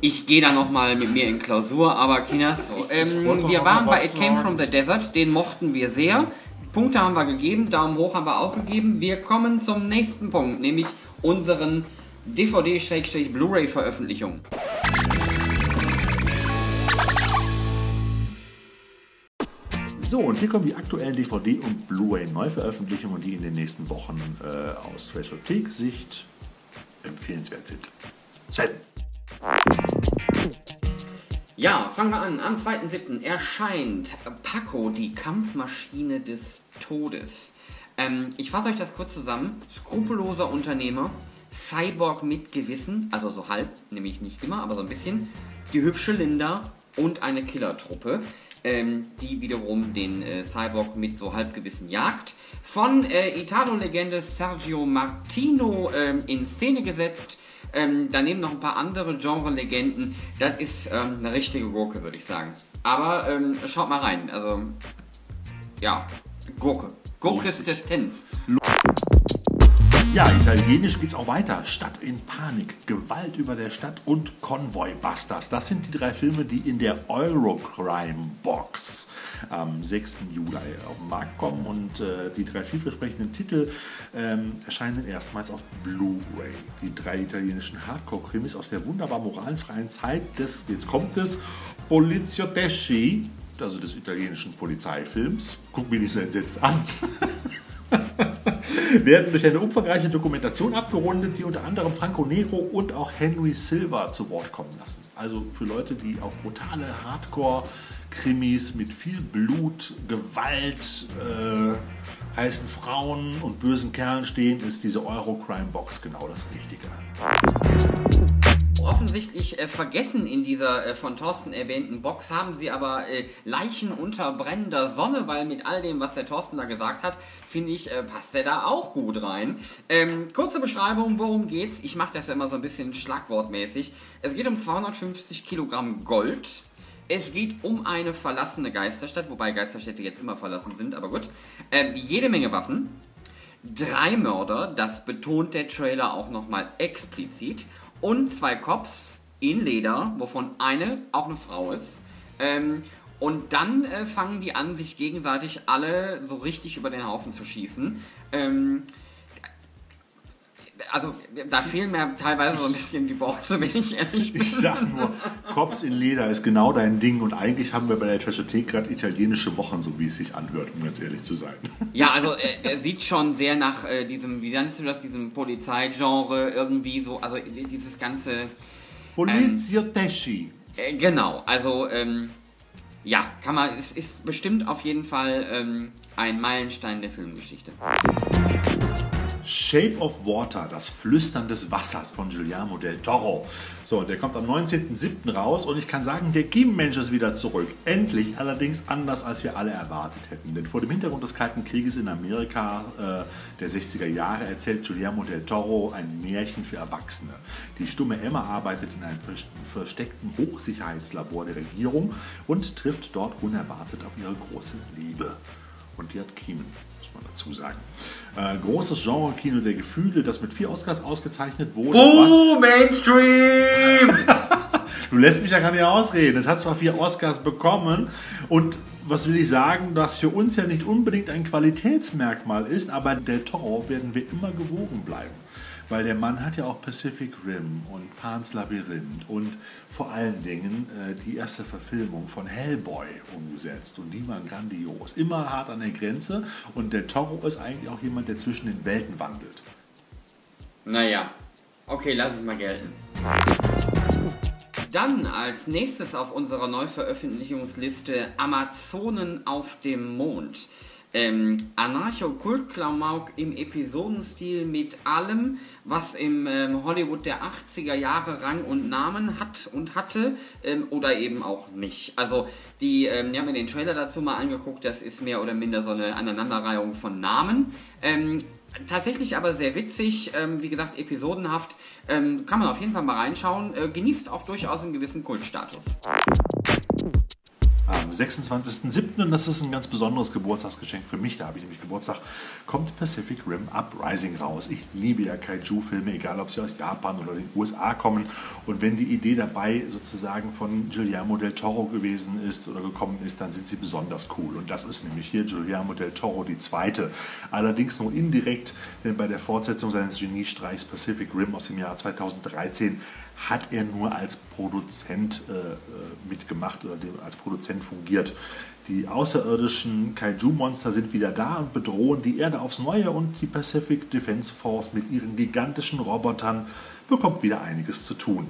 Speaker 2: Ich gehe da nochmal mit mir in Klausur, aber Kinas, ähm, wir waren bei It Came From The Desert, den mochten wir sehr. Punkte haben wir gegeben, Daumen hoch haben wir auch gegeben. Wir kommen zum nächsten Punkt, nämlich unseren DVD-Blu-ray-Veröffentlichung.
Speaker 1: So, und hier kommen die aktuellen DVD- und Blu-ray-Neuveröffentlichungen, die in den nächsten Wochen äh, aus Trashothek-Sicht empfehlenswert sind. Send!
Speaker 2: Ja, fangen wir an. Am 2.7. erscheint Paco, die Kampfmaschine des Todes. Ähm, ich fasse euch das kurz zusammen. Skrupelloser Unternehmer, Cyborg mit Gewissen, also so halb, nämlich nicht immer, aber so ein bisschen. Die hübsche Linda und eine Killertruppe. ähm, die wiederum den äh, Cyborg mit so Halbgewissen jagt. Von äh, Italo-Legende Sergio Martino ähm, in Szene gesetzt. Ähm, daneben noch ein paar andere Genre-Legenden. Das ist ähm, eine richtige Gurke, würde ich sagen. Aber ähm, schaut mal rein. Also, ja, Gurke. Gurkesistenz.
Speaker 1: Ja, italienisch geht's auch weiter. Stadt in Panik, Gewalt über der Stadt und Convoy Busters. Das sind die drei Filme, die in der Eurocrime Box am 6. Juli auf den Markt kommen. Und äh, die drei vielversprechenden Titel ähm, erscheinen erstmals auf Blu-ray. Die drei italienischen Hardcore-Krimis aus der wunderbar moralfreien Zeit des, jetzt kommt es, Poliziotteschi, also des italienischen Polizeifilms. Guck mich nicht so entsetzt an. werden durch eine umfangreiche Dokumentation abgerundet, die unter anderem Franco Nero und auch Henry Silva zu Wort kommen lassen. Also für Leute, die auf brutale Hardcore-Krimis mit viel Blut, Gewalt, äh, heißen Frauen und bösen Kerlen stehen, ist diese Euro-Crime-Box genau das Richtige
Speaker 2: offensichtlich äh, vergessen in dieser äh, von Thorsten erwähnten Box, haben sie aber äh, Leichen unter brennender Sonne, weil mit all dem, was der Thorsten da gesagt hat, finde ich, äh, passt der da auch gut rein. Ähm, kurze Beschreibung, worum geht's? Ich mache das ja immer so ein bisschen schlagwortmäßig. Es geht um 250 Kilogramm Gold. Es geht um eine verlassene Geisterstadt, wobei Geisterstädte jetzt immer verlassen sind, aber gut. Ähm, jede Menge Waffen. Drei Mörder, das betont der Trailer auch nochmal explizit und zwei Cops in Leder, wovon eine auch eine Frau ist. Ähm, und dann äh, fangen die an, sich gegenseitig alle so richtig über den Haufen zu schießen. Ähm, also da fehlen mir teilweise so ein bisschen die Worte, wenn ich ehrlich bin.
Speaker 1: Ich sag nur, Cops in Leder ist genau dein Ding und eigentlich haben wir bei der Trashothek gerade italienische Wochen, so wie es sich anhört, um ganz ehrlich zu sein.
Speaker 2: Ja, also äh, er sieht schon sehr nach äh, diesem, wie nennst du das, diesem Polizeigenre irgendwie so, also dieses ganze...
Speaker 1: Polizioteschi.
Speaker 2: Ähm, äh, genau, also ähm, ja, kann man, es ist bestimmt auf jeden Fall ähm, ein Meilenstein der Filmgeschichte.
Speaker 1: Shape of Water, das Flüstern des Wassers von Giuliano del Toro. So, der kommt am 19.07. raus und ich kann sagen, der Kim-Mensch ist wieder zurück. Endlich, allerdings anders, als wir alle erwartet hätten. Denn vor dem Hintergrund des Kalten Krieges in Amerika äh, der 60er Jahre erzählt Giuliano del Toro ein Märchen für Erwachsene. Die stumme Emma arbeitet in einem versteckten Hochsicherheitslabor der Regierung und trifft dort unerwartet auf ihre große Liebe. Und die hat Kiemen muss man dazu sagen. Äh, großes Genre-Kino der Gefühle, das mit vier Oscars ausgezeichnet wurde.
Speaker 2: Buh, Mainstream!
Speaker 1: du lässt mich ja gar nicht ausreden. Es hat zwar vier Oscars bekommen und was will ich sagen, das für uns ja nicht unbedingt ein Qualitätsmerkmal ist, aber Del Toro werden wir immer gewogen bleiben. Weil der Mann hat ja auch Pacific Rim und Pan's Labyrinth und vor allen Dingen äh, die erste Verfilmung von Hellboy umgesetzt. Und die waren grandios. Immer hart an der Grenze. Und der Toro ist eigentlich auch jemand, der zwischen den Welten wandelt.
Speaker 2: Naja, okay, lass ich mal gelten. Dann als nächstes auf unserer Neuveröffentlichungsliste Amazonen auf dem Mond ähm, Anarcho-Kult-Klamauk im Episodenstil mit allem, was im ähm, Hollywood der 80er Jahre Rang und Namen hat und hatte ähm, oder eben auch nicht. Also die, ähm, wir haben mir den Trailer dazu mal angeguckt, das ist mehr oder minder so eine Aneinanderreihung von Namen. Ähm, tatsächlich aber sehr witzig, ähm, wie gesagt episodenhaft, ähm, kann man auf jeden Fall mal reinschauen, äh, genießt auch durchaus einen gewissen Kultstatus
Speaker 1: am 26.07. und das ist ein ganz besonderes Geburtstagsgeschenk für mich, da habe ich nämlich Geburtstag, kommt Pacific Rim Uprising raus. Ich liebe ja Kaiju-Filme, egal ob sie aus Japan oder den USA kommen und wenn die Idee dabei sozusagen von Guillermo del Toro gewesen ist oder gekommen ist, dann sind sie besonders cool und das ist nämlich hier Guillermo del Toro die zweite. Allerdings nur indirekt, denn bei der Fortsetzung seines Geniestreichs Pacific Rim aus dem Jahr 2013 hat er nur als Produzent äh, äh, mitgemacht oder als Produzent fungiert. Die außerirdischen Kaiju-Monster sind wieder da und bedrohen die Erde aufs Neue und die Pacific Defense Force mit ihren gigantischen Robotern bekommt wieder einiges zu tun.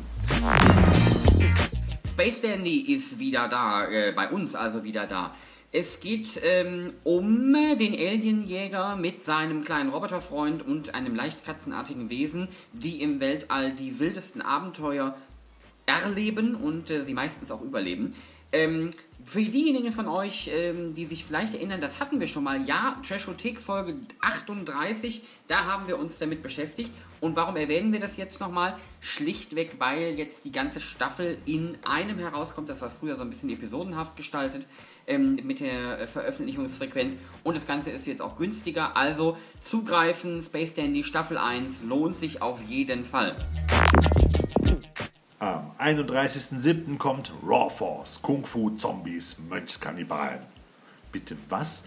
Speaker 2: Space Dandy ist wieder da, äh, bei uns also wieder da. Es geht ähm, um den Alienjäger mit seinem kleinen Roboterfreund und einem leicht katzenartigen Wesen, die im Weltall die wildesten Abenteuer erleben und äh, sie meistens auch überleben. Ähm, für diejenigen von euch, ähm, die sich vielleicht erinnern, das hatten wir schon mal. Ja, Trashothek Folge 38, da haben wir uns damit beschäftigt. Und warum erwähnen wir das jetzt nochmal? Schlichtweg, weil jetzt die ganze Staffel in einem herauskommt. Das war früher so ein bisschen episodenhaft gestaltet ähm, mit der Veröffentlichungsfrequenz. Und das Ganze ist jetzt auch günstiger. Also zugreifen, Space Dandy Staffel 1 lohnt sich auf jeden Fall.
Speaker 1: Am 31.07. kommt Raw Force, Kung Fu Zombies, Mönchskannibalen. Bitte was?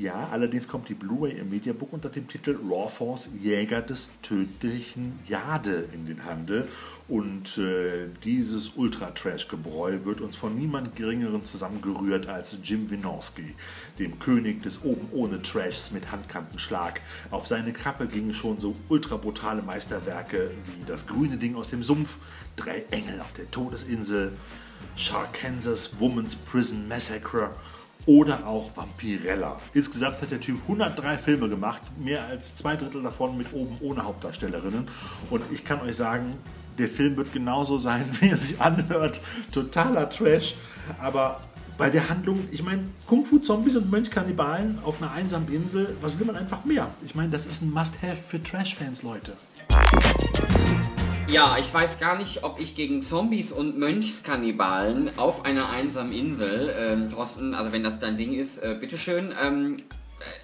Speaker 1: Ja, allerdings kommt die Blu-ray im Mediabook unter dem Titel Raw Force Jäger des tödlichen Jade in den Handel. Und äh, dieses Ultra-Trash-Gebräu wird uns von niemand Geringeren zusammengerührt als Jim Wynorski, dem König des oben ohne Trashs mit Handkantenschlag. Auf seine Kappe gingen schon so ultra brutale Meisterwerke wie Das grüne Ding aus dem Sumpf, Drei Engel auf der Todesinsel, Sharkansas Woman's Prison Massacre oder auch Vampirella. Insgesamt hat der Typ 103 Filme gemacht, mehr als zwei Drittel davon mit oben ohne Hauptdarstellerinnen. Und ich kann euch sagen, der Film wird genauso sein, wie er sich anhört. Totaler Trash. Aber bei der Handlung, ich meine, Kung Fu Zombies und Mönchkannibalen auf einer einsamen Insel, was will man einfach mehr? Ich meine, das ist ein Must-Have für Trash-Fans, Leute.
Speaker 2: Ja, ich weiß gar nicht, ob ich gegen Zombies und Mönchskannibalen auf einer einsamen Insel, ähm, Thorsten, also wenn das dein Ding ist, äh, bitteschön, ähm, äh,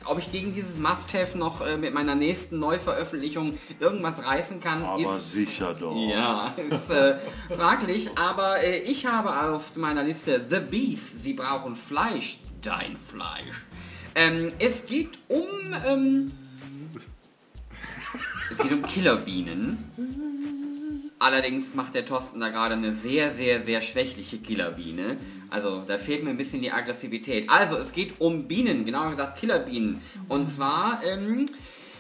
Speaker 2: ob ich gegen dieses Must-Have noch äh, mit meiner nächsten Neuveröffentlichung irgendwas reißen kann,
Speaker 1: Aber
Speaker 2: ist,
Speaker 1: sicher doch.
Speaker 2: ja, ist äh, fraglich. Aber äh, ich habe auf meiner Liste The Beast. Sie brauchen Fleisch, dein Fleisch. Ähm, es geht um ähm, es geht um Killerbienen. Allerdings macht der Thorsten da gerade eine sehr, sehr, sehr schwächliche Killerbiene. Also da fehlt mir ein bisschen die Aggressivität. Also es geht um Bienen, genauer gesagt Killerbienen. Und zwar ähm,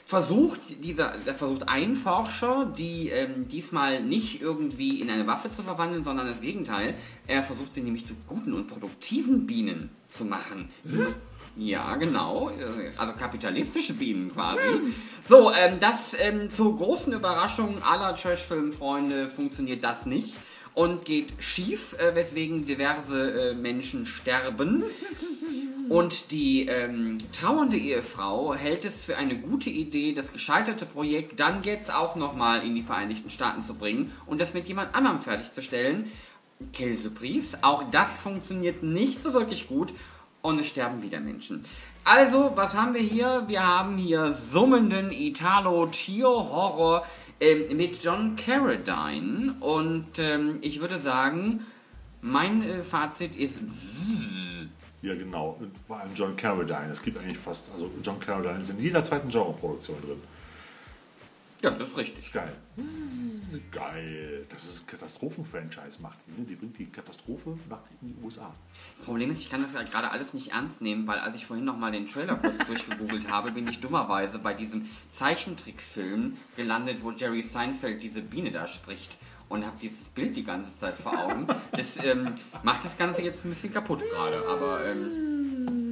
Speaker 2: versucht dieser, versucht ein Forscher, die ähm, diesmal nicht irgendwie in eine Waffe zu verwandeln, sondern das Gegenteil. Er versucht sie nämlich zu guten und produktiven Bienen zu machen. Ja, genau. Also kapitalistische Bienen quasi. So, ähm, das ähm, zur großen Überraschung aller Trash-Film-Freunde funktioniert das nicht und geht schief, äh, weswegen diverse äh, Menschen sterben. Und die ähm, trauernde Ehefrau hält es für eine gute Idee, das gescheiterte Projekt dann jetzt auch nochmal in die Vereinigten Staaten zu bringen und das mit jemand anderem fertigzustellen. Surprise, auch das funktioniert nicht so wirklich gut und es sterben wieder Menschen. Also, was haben wir hier? Wir haben hier summenden Italo-Tier-Horror ähm, mit John Carradine und ähm, ich würde sagen, mein äh, Fazit ist
Speaker 1: Ja, genau. War ein John Carradine. Es gibt eigentlich fast, also John Carradine ist in jeder zweiten Genreproduktion drin.
Speaker 2: Ja, das ist richtig.
Speaker 1: Ist geil. Geil. Das ist ein Katastrophen-Franchise macht die. Ne? Die bringt die Katastrophe nach in die USA.
Speaker 2: Das Problem ist, ich kann das ja gerade alles nicht ernst nehmen, weil als ich vorhin nochmal den Trailer kurz durchgegoogelt habe, bin ich dummerweise bei diesem Zeichentrickfilm gelandet, wo Jerry Seinfeld diese Biene da spricht und habe dieses Bild die ganze Zeit vor Augen. Das ähm, macht das Ganze jetzt ein bisschen kaputt gerade, aber ähm,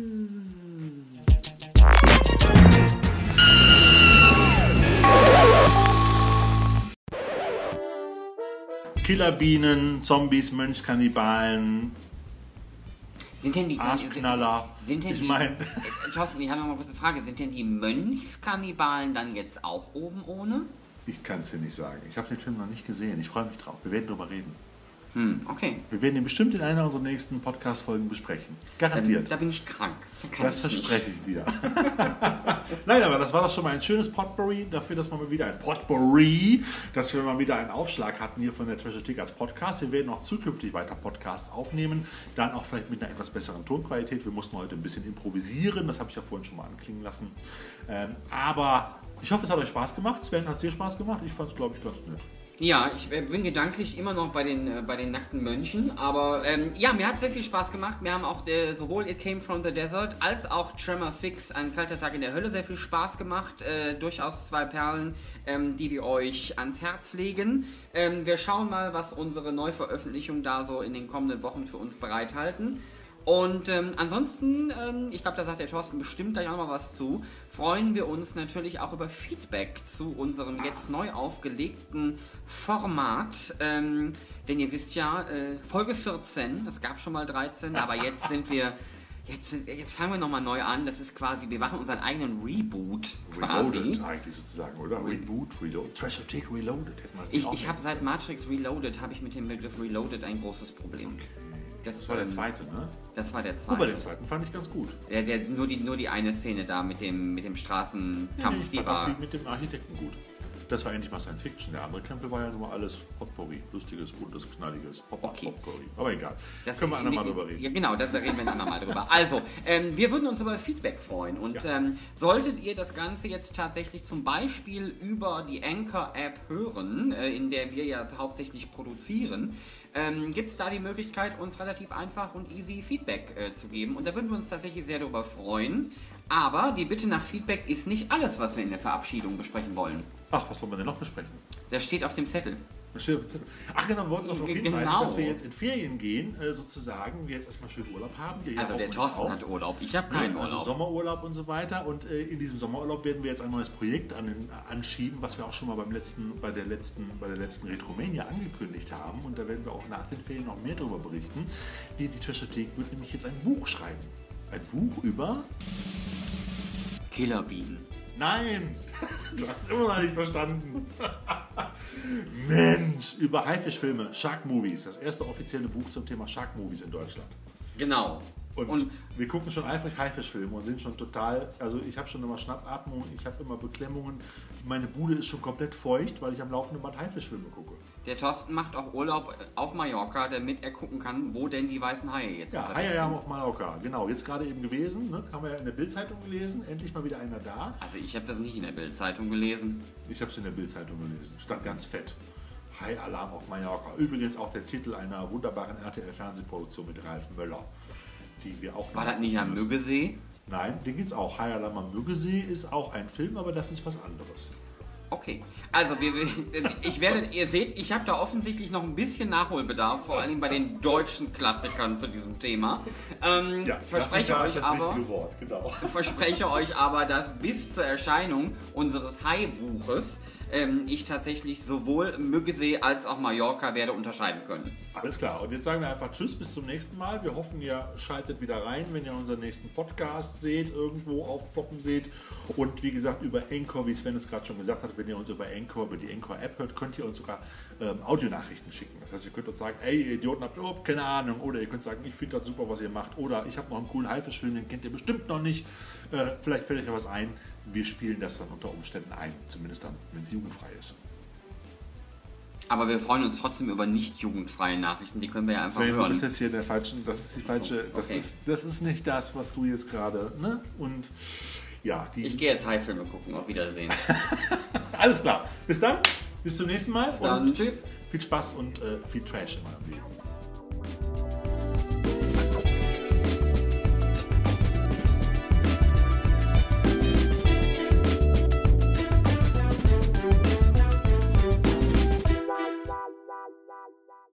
Speaker 1: Killerbienen, Zombies, Mönchskannibalen,
Speaker 2: sind denn die
Speaker 1: Arschknaller.
Speaker 2: Sind denn
Speaker 1: Ich
Speaker 2: die,
Speaker 1: mein-
Speaker 2: äh, Thorsten, ich habe noch mal kurz eine Frage. Sind denn die Mönchskannibalen dann jetzt auch oben ohne?
Speaker 1: Ich kann es dir nicht sagen. Ich habe den Film noch nicht gesehen. Ich freue mich drauf. Wir werden darüber reden.
Speaker 2: Hm, okay.
Speaker 1: Wir werden ihn bestimmt in einer unserer nächsten Podcast-Folgen besprechen. Garantiert.
Speaker 2: da bin ich krank. Da
Speaker 1: Das
Speaker 2: ich nicht.
Speaker 1: verspreche ich dir. Nein, aber das war doch schon mal ein schönes Potpourri dafür, dass wir mal wieder ein Potpourri, dass wir mal wieder einen Aufschlag hatten hier von der Trashothek als Podcast. Wir werden auch zukünftig weiter Podcasts aufnehmen, dann auch vielleicht mit einer etwas besseren Tonqualität. Wir mussten heute ein bisschen improvisieren, das habe ich ja vorhin schon mal anklingen lassen. Ähm, aber ich hoffe, es hat euch Spaß gemacht. Sven hat es dir Spaß gemacht. Ich fand es, glaube ich, ganz nett.
Speaker 2: Ja, ich bin gedanklich immer noch bei den, äh, bei den nackten Mönchen, aber ähm, ja, mir hat sehr viel Spaß gemacht. Wir haben auch äh, sowohl It Came From The Desert als auch Tremor 6, ein kalter Tag in der Hölle, sehr viel Spaß gemacht. Äh, durchaus zwei Perlen, ähm, die wir euch ans Herz legen. Ähm, wir schauen mal, was unsere Neuveröffentlichungen da so in den kommenden Wochen für uns bereithalten. Und ähm, ansonsten, ähm, ich glaube, da sagt der Thorsten bestimmt gleich auch noch mal was zu, freuen wir uns natürlich auch über Feedback zu unserem jetzt neu aufgelegten Format. Ähm, denn ihr wisst ja, äh, Folge 14, es gab schon mal 13, aber jetzt sind wir Jetzt, jetzt fangen wir nochmal neu an. Das ist quasi, wir machen unseren eigenen Reboot. Quasi.
Speaker 1: Reloaded eigentlich sozusagen, oder? Reboot, Reload. Treasure Take Reloaded hätten wir es
Speaker 2: Ich, ich habe seit Matrix Reloaded, habe ich mit dem Begriff Reloaded ein großes Problem.
Speaker 1: Das war der
Speaker 2: ähm,
Speaker 1: zweite, ne?
Speaker 2: Das war der
Speaker 1: Wobei, den
Speaker 2: zweite.
Speaker 1: zweiten fand ich ganz gut.
Speaker 2: Der, der, nur, die, nur die eine Szene da mit dem, mit dem Straßenkampf,
Speaker 1: ich
Speaker 2: die
Speaker 1: fand auch
Speaker 2: war.
Speaker 1: die mit dem Architekten gut. Das war endlich mal Science Fiction. Der andere Krempel war ja nur alles Potpourri. Lustiges, buntes, knalliges Pop
Speaker 2: Okay.
Speaker 1: Potpourri. Aber egal.
Speaker 2: Das-
Speaker 1: Können wir andermal drüber reden.
Speaker 2: Ja, genau, das, da reden wir ein andermal drüber. Also, ähm, wir würden uns über Feedback freuen. Und
Speaker 1: Ja.
Speaker 2: ähm, solltet ihr das Ganze jetzt tatsächlich zum Beispiel über die Anchor-App hören, äh, in der wir ja hauptsächlich produzieren, ähm, gibt es da die Möglichkeit, uns relativ einfach und easy Feedback äh, zu geben. Und da würden wir uns tatsächlich sehr darüber freuen. Aber die Bitte nach Feedback ist nicht alles, was wir in der Verabschiedung besprechen wollen.
Speaker 1: Ach, was wollen wir denn noch besprechen?
Speaker 2: Das steht auf dem Zettel.
Speaker 1: Das steht auf dem Zettel. Ach genau, wir wollten noch darauf hinweisen,
Speaker 2: genau.
Speaker 1: dass wir jetzt in Ferien gehen, äh, sozusagen, wir jetzt erstmal schön Urlaub haben. Wir ja
Speaker 2: Also
Speaker 1: auch
Speaker 2: der Thorsten
Speaker 1: auch.
Speaker 2: hat Urlaub, ich habe keinen
Speaker 1: Also
Speaker 2: Urlaub.
Speaker 1: Sommerurlaub und so weiter. Und äh, in diesem Sommerurlaub werden wir jetzt ein neues Projekt an, anschieben, was wir auch schon mal beim letzten, bei der letzten, bei der letzten Retromania angekündigt haben. Und da werden wir auch nach den Ferien noch mehr darüber berichten. Die, die wird nämlich jetzt ein Buch schreiben. Ein Buch über...
Speaker 2: Killerbienen.
Speaker 1: Nein! Du hast es immer noch nicht verstanden. Mensch! Über Haifischfilme, Shark Movies. Das erste offizielle Buch zum Thema Shark Movies in Deutschland.
Speaker 2: Genau.
Speaker 1: Und,
Speaker 2: Und
Speaker 1: wir gucken schon eifrig Haifischfilme und sind schon total, also ich habe schon immer Schnappatmung, ich habe immer Beklemmungen. Meine Bude ist schon komplett feucht, weil ich am laufenden Band Haifischfilme gucke.
Speaker 2: Der Thorsten macht auch Urlaub auf Mallorca, damit er gucken kann, wo denn die weißen Haie jetzt
Speaker 1: Ja,
Speaker 2: unterwegs
Speaker 1: Haie
Speaker 2: sind.
Speaker 1: haben auf Mallorca, genau. Jetzt gerade eben gewesen, ne? haben wir ja in der Bildzeitung gelesen. Endlich mal wieder einer da.
Speaker 2: Also ich habe das nicht in der Bildzeitung gelesen.
Speaker 1: Ich habe es in der Bildzeitung gelesen, stand ganz fett. Hai-Alarm auf Mallorca. Übrigens auch der Titel einer wunderbaren RTL-Fernsehproduktion mit Ralf Möller, die wir auch.
Speaker 2: War das nicht am Müggesee?
Speaker 1: Nein, den gibt's auch. Hai-Alarm am Müggesee ist auch ein Film, aber das ist was anderes.
Speaker 2: Okay. Also wir, ich werde, ihr seht, ich habe da offensichtlich noch ein bisschen Nachholbedarf, vor allem bei den deutschen Klassikern zu diesem Thema. Ähm, verspreche
Speaker 1: Klassiker
Speaker 2: euch aber.
Speaker 1: Wort, genau.
Speaker 2: verspreche euch aber, dass bis zur Erscheinung unseres Hai-Buches ähm, ich tatsächlich sowohl Müggesee als auch Mallorca werde unterscheiden können.
Speaker 1: Alles klar. Und jetzt sagen wir einfach Tschüss, bis zum nächsten Mal. Wir hoffen, ihr schaltet wieder rein, wenn ihr unseren nächsten Podcast seht, irgendwo aufpoppen seht. Und wie gesagt, über Anchor, wie Sven es gerade schon gesagt hat, wenn ihr uns über Anchor, über die Anchor-App hört, könnt ihr uns sogar ähm, Audionachrichten schicken. Das heißt, ihr könnt uns sagen, ey, ihr Idioten habt überhaupt keine Ahnung. Oder ihr könnt sagen, ich finde das super, was ihr macht. Oder ich habe noch einen coolen Haifischfilm, den kennt ihr bestimmt noch nicht. Äh, vielleicht fällt euch ja was ein. Wir spielen das dann unter Umständen ein. Zumindest dann, wenn es jugendfrei ist.
Speaker 2: Aber wir freuen uns trotzdem über nicht jugendfreie Nachrichten, die können wir ja einfach
Speaker 1: Sven, du
Speaker 2: hören.
Speaker 1: bist jetzt hier der falschen, das ist die falsche, das,
Speaker 2: okay.
Speaker 1: ist, das ist nicht das, was du jetzt gerade, ne? Und ja, die,
Speaker 2: Ich gehe jetzt Hai-Filme gucken. Auf Wiedersehen.
Speaker 1: alles klar. Bis dann, bis zum nächsten Mal
Speaker 2: Dann
Speaker 1: und
Speaker 2: tschüss.
Speaker 1: viel Spaß und äh, viel Trash in meinem Leben.